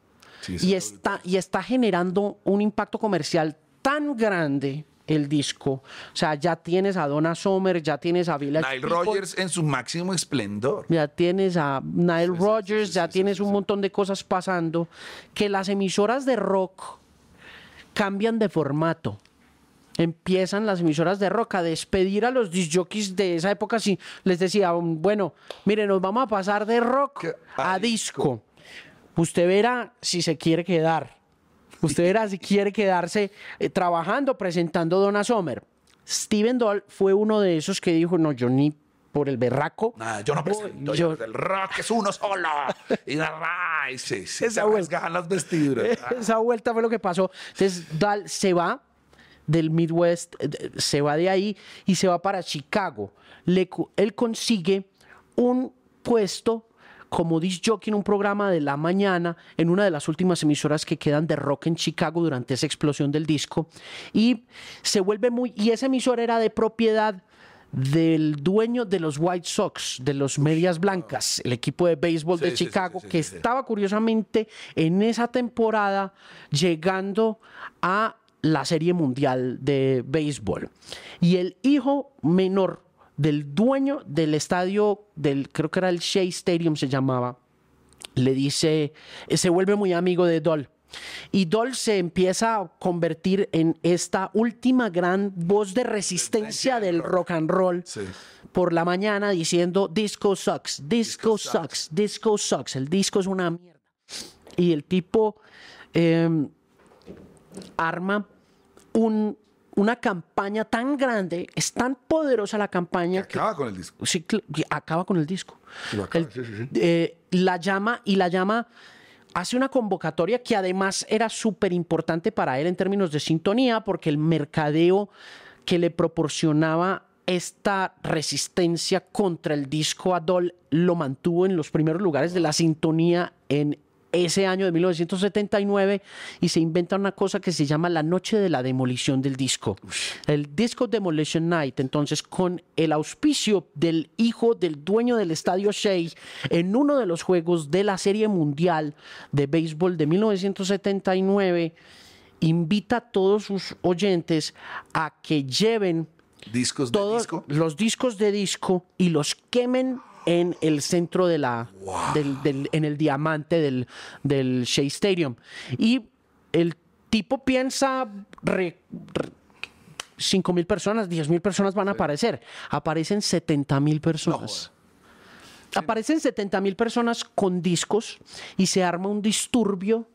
y, está, y está generando un impacto comercial tan grande el disco. O sea, ya tienes a Donna Summer, ya tienes a Village Nile Rogers en su máximo esplendor. Ya tienes a Nile Rogers, ya tienes un montón de cosas pasando que las emisoras de rock cambian de formato empiezan las emisoras de rock a despedir a los disjockeys de esa época. Si les decía, bueno, mire, nos vamos a pasar de rock a, disco. Usted verá si se quiere quedar. Usted verá si quiere quedarse eh, trabajando, presentando Donna Summer. Steven Doll fue uno de esos que dijo, no, yo ni por el berraco. yo no presento, yo, el rock es uno solo. y y sí, sí, esa vuelta, las vestiduras. Esa vuelta fue lo que pasó. Entonces, Dal se va del Midwest, eh, se va de ahí y se va para Chicago. él consigue un puesto como disc jockey en un programa de la mañana en una de las últimas emisoras que quedan de rock en Chicago durante esa explosión del disco y se vuelve muy y esa emisora era de propiedad del dueño de los White Sox, de los Medias Blancas, el equipo de béisbol de Chicago, que estaba curiosamente en esa temporada llegando a la Serie Mundial de Béisbol. Y el hijo menor del dueño del estadio, del, creo que era el Shea Stadium se llamaba, le dice, se vuelve muy amigo de Doll Y Doll se empieza a convertir en esta última gran voz de resistencia del rock and roll por la mañana diciendo disco sucks, disco, sucks, disco sucks, el disco es una mierda. Y el tipo em, arma un, una campaña tan grande, es tan poderosa la campaña. Que acaba con el disco. Sí, acaba con el disco. Eh, la llama y la llama hace una convocatoria que además era súper importante para él en términos de sintonía, porque el mercadeo que le proporcionaba esta resistencia contra el disco Adol lo mantuvo en los primeros lugares de la sintonía en ese año de 1979 y se inventa una cosa que se llama la noche de la demolición del disco. El Disco Demolition Night, entonces con el auspicio del hijo del dueño del estadio Shea en uno de los juegos de la Serie Mundial de Béisbol de 1979, invita a todos sus oyentes a que lleven discos todos disco? los discos de disco y los quemen en el centro de la, del, en el diamante del, del Shea Stadium. Y el tipo piensa, 5 mil personas, 10 mil personas van a aparecer. Aparecen 70 mil personas. Aparecen 70 mil personas con discos y se arma un disturbio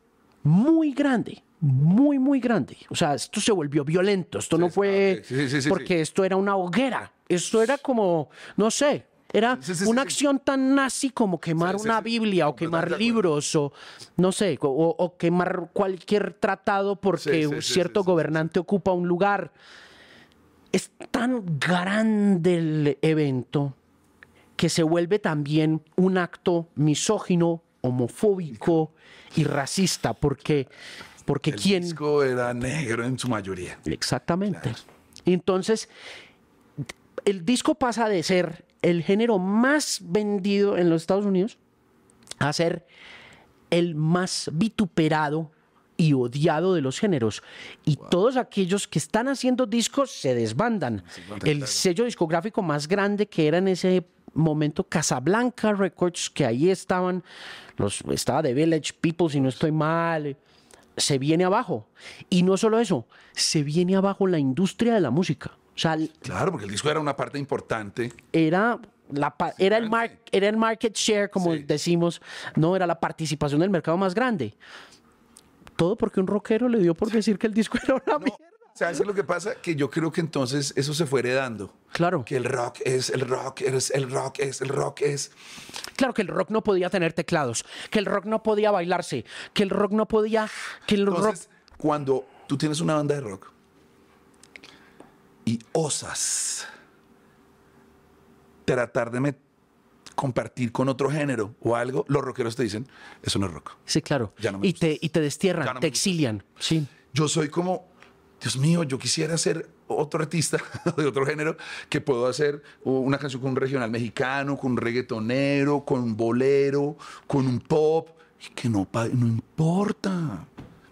muy grande muy, muy grande. O sea, esto se volvió violento. Esto no fue porque esto era una hoguera. Esto era como, no sé, era una acción tan nazi como quemar una Biblia o quemar libros o no sé, o, quemar cualquier tratado porque un cierto gobernante ocupa un lugar. Es tan grande el evento que se vuelve también un acto misógino, homofóbico y racista porque porque el quién disco era negro en su mayoría. Exactamente. Entonces el disco pasa de ser el género más vendido en los Estados Unidos a ser el más vituperado y odiado de los géneros. Y todos aquellos que están haciendo discos se desbandan. el sello discográfico más grande que era en ese momento Casablanca Records, que ahí estaban, los, estaba The Village People, si no estoy mal, se viene abajo. Y no solo eso, se viene abajo la industria de la música claro, porque el disco era una parte importante. Era, la, era, el, era el market share, como decimos, no era la participación del mercado más grande. Todo porque un rockero le dio por decir que el disco era una mierda. ¿Sabes lo que pasa? Que yo creo que entonces eso se fue heredando. Claro. Que el rock es, el rock es, el rock es, el rock es. Claro que el rock no podía tener teclados, que el rock no podía bailarse, que el rock no podía. Que el entonces, cuando tú tienes una banda de rock, y osas tratar de compartir con otro género o algo, los rockeros te dicen, eso no es rock. Sí, claro. y, te, y te destierran, te exilian. Sí. Yo soy como, Dios mío, yo quisiera ser otro artista de otro género que puedo hacer una canción con un regional mexicano, con un reggaetonero, con un bolero, con un pop, que no, no importa.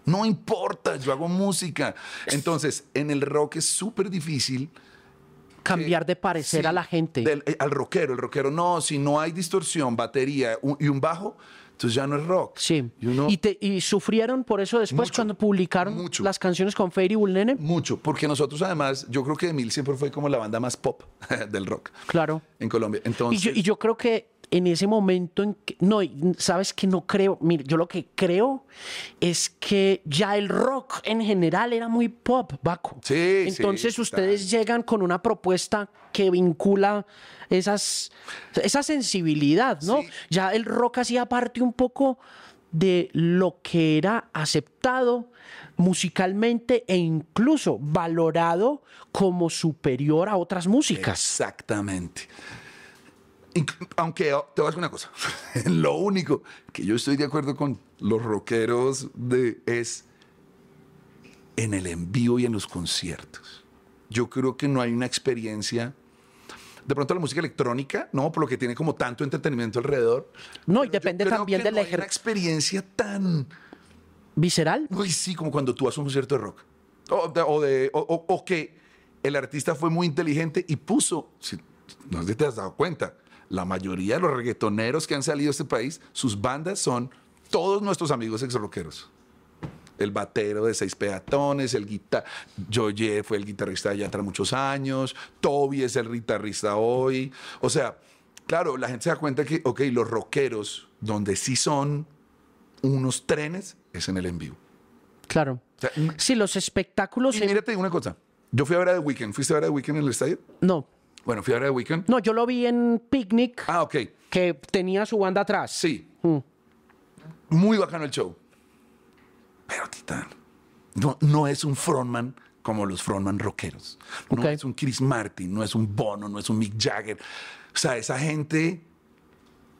No importa, yo hago música. Entonces, en el rock es súper difícil cambiar de parecer a la gente. Eh, al rockero, el rockero, no, si no hay distorsión, batería y un bajo, entonces ya no es rock. Sí. ¿Y, sufrieron por eso después cuando publicaron las canciones con Fairy Nene? Mucho, porque nosotros además, yo creo que Emil siempre fue como la banda más pop del rock. Claro. En Colombia. Entonces, y yo creo que en ese momento en que, no, sabes que no creo, mire, yo lo que creo es que ya el rock en general era muy pop, Baco. Sí, Entonces ustedes llegan con una propuesta que vincula esas, esa sensibilidad, ¿no? Ya el rock hacía parte un poco de lo que era aceptado musicalmente e incluso valorado como superior a otras músicas. Exactamente. Aunque te voy a decir una cosa, lo único que yo estoy de acuerdo con los rockeros de, es en el envío y en los conciertos. Yo creo que no hay una experiencia de pronto la música electrónica, ¿no? Por lo que tiene como tanto entretenimiento alrededor. No, y depende también de la no experiencia tan visceral. Uy, sí, como cuando tú a un concierto de rock. O, de, o, que el artista fue muy inteligente y puso, si, no sé si te has dado cuenta, la mayoría de los reggaetoneros que han salido de este país, sus bandas son todos nuestros amigos ex rockeros. el batero de seis peatones, el guitar Joye fue el guitarrista de tras muchos años, Toby es el guitarrista hoy. O sea, claro, la gente se da cuenta que, ok, los rockeros, donde sí son unos trenes, es en el en vivo. Claro. sí, los espectáculos. Y mira, te digo una cosa. Yo fui a ver a The Weeknd. ¿Fuiste a ver a The Weeknd en el estadio? No. Bueno, fui a ver a The Weeknd. No, yo lo vi en Picnic. Ah, ok. Que tenía su banda atrás. Sí. Mm. Muy bacano el show. Pero, Titán, no, no es un frontman como los frontman rockeros. No es un Chris Martin, no es un Bono, no es un Mick Jagger. O sea, esa gente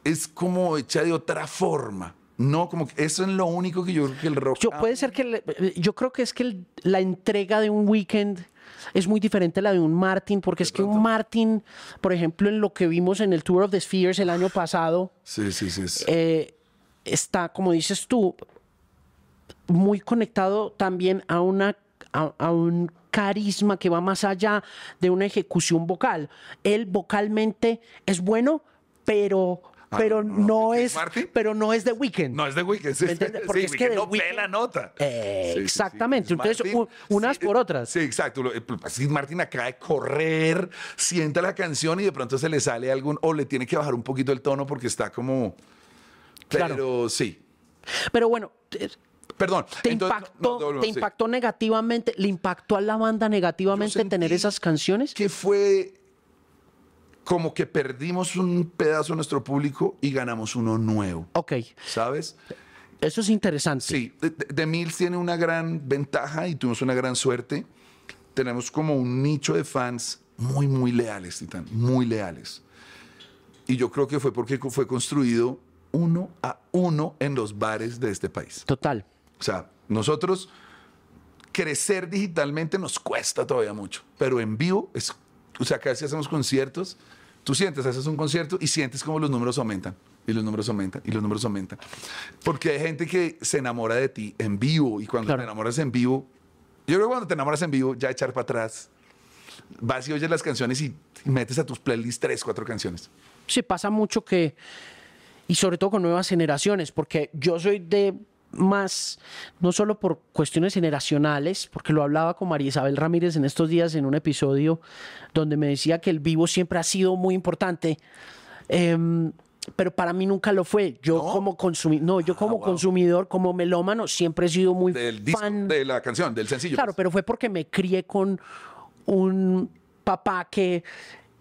es como hecha de otra forma. No, como que eso es lo único que yo creo que el rock. Yo, puede ser que yo creo que es que la entrega de un weekend es muy diferente a la de un Martin, porque es que un Martin, por ejemplo, en lo que vimos en el Tour of the Spheres el año pasado, sí, sí, sí, eh, está, como dices tú, muy conectado también a una a, un carisma que va más allá de una ejecución vocal. Él vocalmente es bueno, pero pero no, es pero no es The Weeknd. No es The Weeknd, sí, porque es que no ve la nota. Eh, exactamente, entonces unas por otras. Sí, exacto. Así Martin acaba de correr, sienta la canción y de pronto se le sale algún o le tiene que bajar un poquito el tono porque está como pero sí. Pero bueno, Perdón. ¿Te, impactó, negativamente? ¿Le impactó a la banda negativamente tener esas canciones? Que fue como que perdimos un pedazo de nuestro público y ganamos uno nuevo. Ok. ¿Sabes? Eso es interesante. Sí. The Mills tiene una gran ventaja y tuvimos una gran suerte. Tenemos como un nicho de fans muy, muy leales, Titán. Muy leales. Y yo creo que fue porque fue construido uno a uno en los bares de este país. Total. O sea, nosotros crecer digitalmente nos cuesta todavía mucho, pero en vivo es, o sea, casi hacemos conciertos, tú sientes, haces un concierto y sientes como los números aumentan. Y los números aumentan, y los números aumentan. Porque hay gente que se enamora de ti en vivo, y cuando te enamoras en vivo, yo creo que cuando te enamoras en vivo, ya echar para atrás, vas y oyes las canciones y metes a tus playlists tres, cuatro canciones. Sí, pasa mucho que, y sobre todo con nuevas generaciones, porque yo soy de más, no solo por cuestiones generacionales, porque lo hablaba con María Isabel Ramírez en estos días en un episodio donde me decía que el vivo siempre ha sido muy importante. Em, pero para mí nunca lo fue. Yo como consumidor, no, yo como ah, consumidor, como melómano, siempre he sido muy fan de la canción, del sencillo. Claro, pero fue porque me crié con un papá que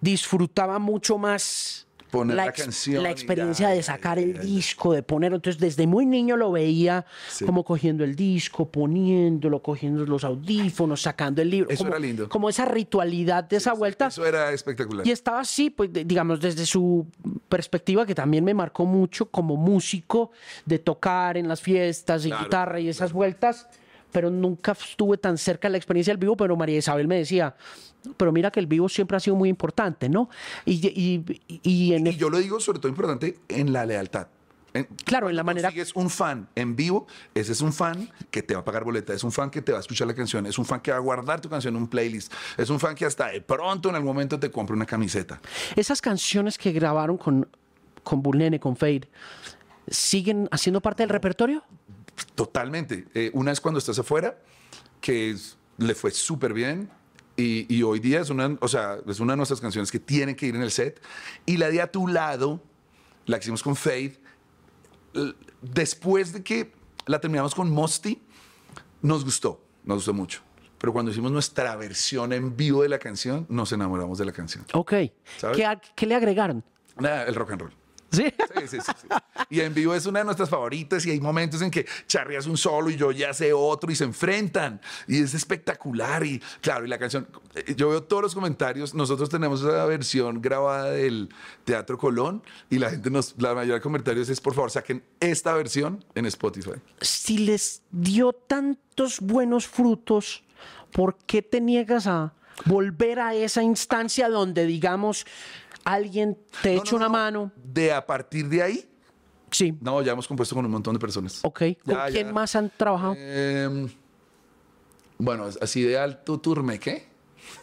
disfrutaba mucho más poner la, canción. La experiencia de sacar el disco, de ponerlo. Entonces, desde muy niño lo veía como cogiendo el disco, poniéndolo, cogiendo los audífonos, sacando el libro. Eso como, era lindo. Como esa ritualidad de esa vuelta. Eso era espectacular. Y estaba así, pues, digamos, desde su perspectiva, que también me marcó mucho como músico, de tocar en las fiestas y guitarra y esas vueltas pero nunca estuve tan cerca de la experiencia del vivo, pero María Isabel me decía, pero mira que el vivo siempre ha sido muy importante, ¿no? Y, y, y, yo lo digo sobre todo importante en la lealtad. claro, en la manera. Si es un fan en vivo, ese es un fan que te va a pagar boleta, es un fan que te va a escuchar la canción, es un fan que va a guardar tu canción en un playlist, es un fan que hasta de pronto en algún momento te compra una camiseta. Esas canciones que grabaron con, con Bulnene, con Fade, ¿siguen haciendo parte del repertorio? Totalmente. Eh, una es cuando estás afuera, que le fue súper bien. Y, hoy día es una, o sea, es una de nuestras canciones que tienen que ir en el set. Y la de A Tu Lado, la que hicimos con Faith, después de que la terminamos con Mosty, nos gustó, nos gustó mucho. Pero cuando hicimos nuestra versión en vivo de la canción, nos enamoramos de la canción. Ok. ¿Qué, ¿Qué, le agregaron? el rock and roll. ¿Sí? Sí, sí, sí, Y en vivo es una de nuestras favoritas y hay momentos en que charreas un solo y yo ya sé otro y se enfrentan y es espectacular y claro, y la canción, eh, yo veo todos los comentarios, nosotros tenemos esa versión grabada del Teatro Colón y la gente nos, la mayoría de comentarios es por favor saquen esta versión en Spotify. Si les dio tantos buenos frutos, ¿por qué te niegas a volver a esa instancia donde digamos alguien te echa una mano. De a partir de ahí. Sí. No, ya hemos compuesto con un montón de personas. Ok. ¿Con quién más han trabajado? Em, bueno, así de alto turme, ¿qué?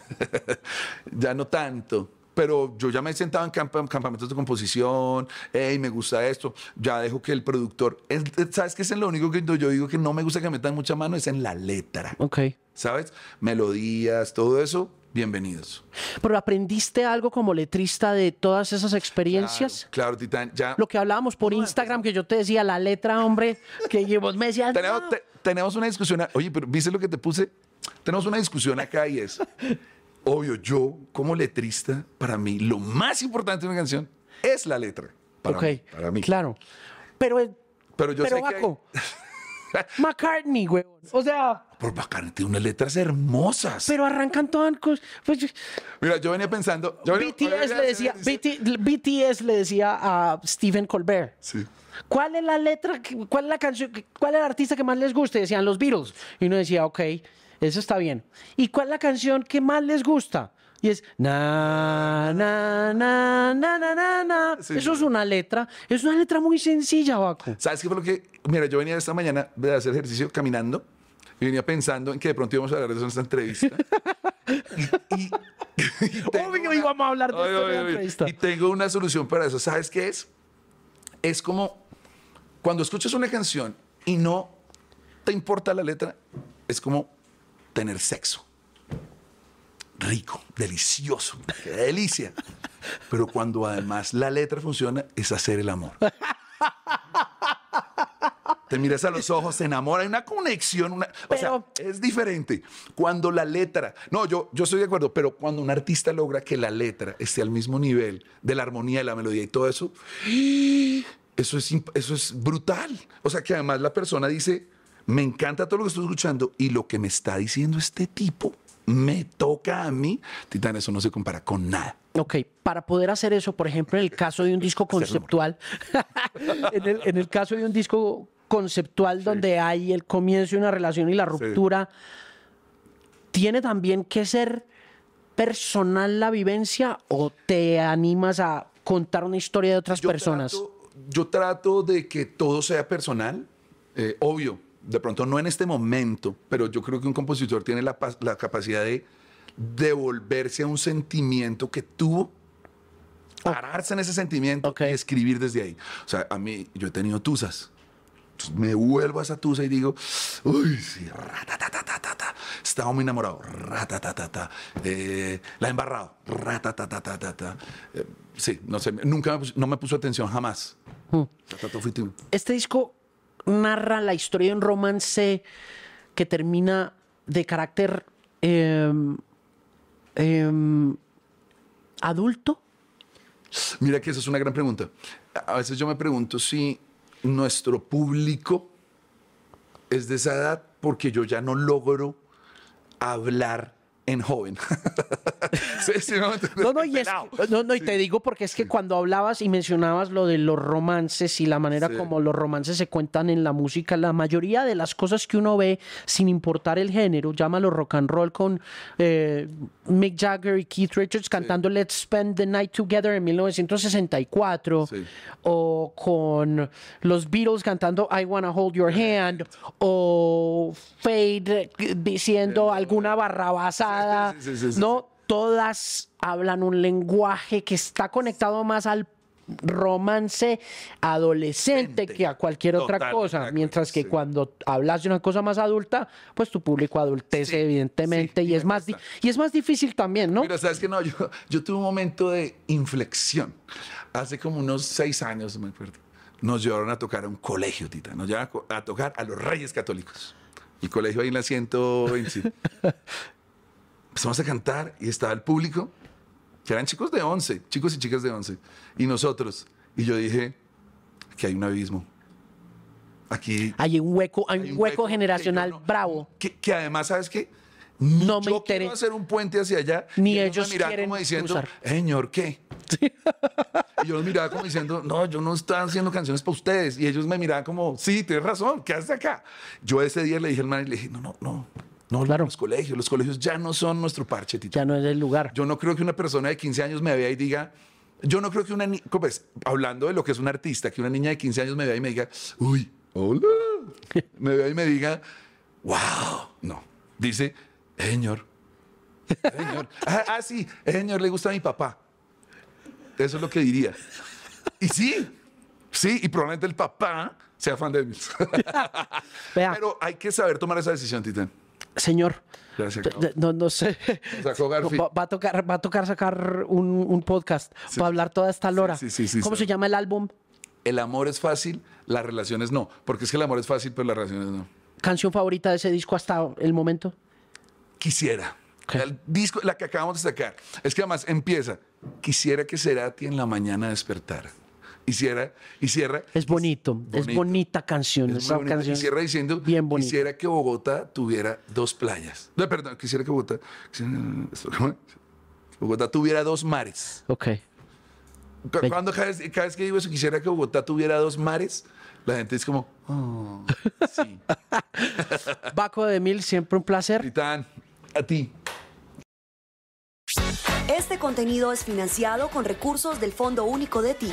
ya no tanto. pero yo ya me he sentado en campamentos de composición, hey, me gusta esto, ya dejo que el productor, ¿sabes qué es lo único que yo digo que no me gusta que metan mucha mano? Es en la letra. Ok. ¿Sabes? Melodías, todo eso, bienvenidos. Pero aprendiste algo como letrista de todas esas experiencias. Claro, Titán, ya. Lo que hablábamos por Instagram, que yo te decía la letra, hombre, que vos me decías. Tenemos, tenemos una discusión, oye, pero ¿viste lo que te puse? Tenemos una discusión acá y es obvio, yo como letrista, para mí, lo más importante de una canción es la letra. Para, mí, para mí. Claro. Pero, pero yo sé que McCartney, güey. O sea. Por McCartney tiene unas letras hermosas. Pero arrancan todas. Pues, Mira, yo venía pensando. BTS, le decía, BTS le decía a Stephen Colbert. Sí. ¿Cuál es la letra? ¿Cuál es la canción? ¿Cuál es el artista que más les gusta? Y decían los Beatles. Y uno decía, ok, eso está bien. ¿Y cuál es la canción que más les gusta? Y es na, na, na, na, na, na, Eso es una letra. Es una letra muy sencilla, Baco. ¿Sabes qué fue lo que.? Mira, yo venía esta mañana de hacer ejercicio caminando y venía pensando en que de pronto íbamos a hablar de eso en esta entrevista. y, Obvio íbamos a hablar de esto en entrevista. Y tengo una solución para eso. ¿Sabes qué es? Es como cuando escuchas una canción y no te importa la letra, es como tener sexo. Rico, delicioso, qué delicia. Pero cuando además la letra funciona, es hacer el amor. Te miras a los ojos, se enamora, hay una conexión, una, o sea, es diferente. Cuando la letra, no, yo, yo estoy de acuerdo, pero cuando un artista logra que la letra esté al mismo nivel de la armonía de la melodía y todo eso, eso es, eso es brutal. O sea, que además la persona dice, me encanta todo lo que estoy escuchando y lo que me está diciendo este tipo me toca a mí. Titán, eso no se compara con nada. Ok, para poder hacer eso, por ejemplo, en el caso de un disco conceptual, en, el, caso de un disco conceptual donde hay el comienzo de una relación y la ruptura, ¿tiene también que ser personal la vivencia o te animas a contar una historia de otras personas? yo trato de que todo sea personal, eh, obvio de pronto no en este momento, pero yo creo que un compositor tiene la, capacidad de devolverse a un sentimiento que tuvo, pararse en ese sentimiento y escribir desde ahí. O sea, a mí, yo he tenido tusas. me vuelvo a esa tusa y digo, uy, sí, ratatatatata, estaba muy enamorado, ratatatata, eh, la he embarrado, ratatatata, eh, sí, no sé, nunca no me puso atención jamás. Hmm. Este disco narra la historia de un romance que termina de carácter em, em, adulto? Mira que esa es una gran pregunta. A veces yo me pregunto si nuestro público es de esa edad porque yo ya no logro hablar en joven. no, no, y no, no, y te digo porque es que cuando hablabas y mencionabas lo de los romances y la manera como los romances se cuentan en la música, la mayoría de las cosas que uno ve, sin importar el género, llámalo rock and roll con eh, Mick Jagger y Keith Richards cantando Let's Spend the Night Together en 1964, o con los Beatles cantando I Wanna Hold Your Hand, o Fade diciendo alguna barrabasada, ¿no? Todas hablan un lenguaje que está conectado más al romance adolescente que a cualquier otra cosa, mientras que cuando hablas de una cosa más adulta, pues tu público adultece evidentemente y es más y es más difícil también, ¿no? Mira, sabes que no, yo, yo tuve un momento de inflexión hace como unos seis años, me acuerdo. Nos llevaron a tocar a un colegio, Tita. Nos llevaron a tocar a los Reyes Católicos. Mi colegio ahí en la 120. Empezamos a cantar y estaba el público que eran chicos de 11, chicos y chicas de 11, y nosotros. Y yo dije, que hay un abismo. Aquí hay un hueco, hay un hueco, generacional bravo. Que, además, ¿sabes qué? No me yo quiero hacer un puente hacia allá. Ni ellos, me quieren como diciendo, señor, ¿qué? y yo los miraba como diciendo, no, yo no estoy haciendo canciones para ustedes. Y ellos me miraban como, sí, tienes razón, ¿qué haces acá? Yo ese día le dije al man y le dije, no, no, no, no, claro. los colegios. Los colegios ya no son nuestro parche, Tito. Ya no es el lugar. Yo no creo que una persona de 15 años me vea y diga, yo no creo que una niña, pues, hablando de lo que es un artista, que una niña de 15 años me vea y me diga, uy, hola. me vea y me diga, wow. No. Dice, señor. Señor. ah, ah, sí, señor, le gusta a mi papá. Eso es lo que diría. Y sí, sí, y probablemente el papá sea fan de Emils. Pero hay que saber tomar esa decisión, Titán. Señor. No, no sé. Va, a tocar, va a tocar sacar un, podcast para hablar toda esta lora. Sí, sí, ¿Cómo se llama el álbum? El amor es fácil, las relaciones no. Porque es que el amor es fácil, pero las relaciones no. ¿Canción favorita de ese disco hasta el momento? Quisiera. El disco, la que acabamos de sacar. Es que además empieza. Quisiera que Cerati en la mañana despertara. Y cierra, y cierra. Es bonito, es bonita canción. esa canción y cierra diciendo, bien quisiera que Bogotá tuviera dos playas. No, perdón, quisiera que Bogotá, Bogotá tuviera dos mares. Ok. Cuando cada vez, que digo eso, quisiera que Bogotá tuviera dos mares, la gente es como, oh, sí. Baco de Mil, siempre un placer. Titán, a ti. Este contenido es financiado con recursos del Fondo Único de Ti.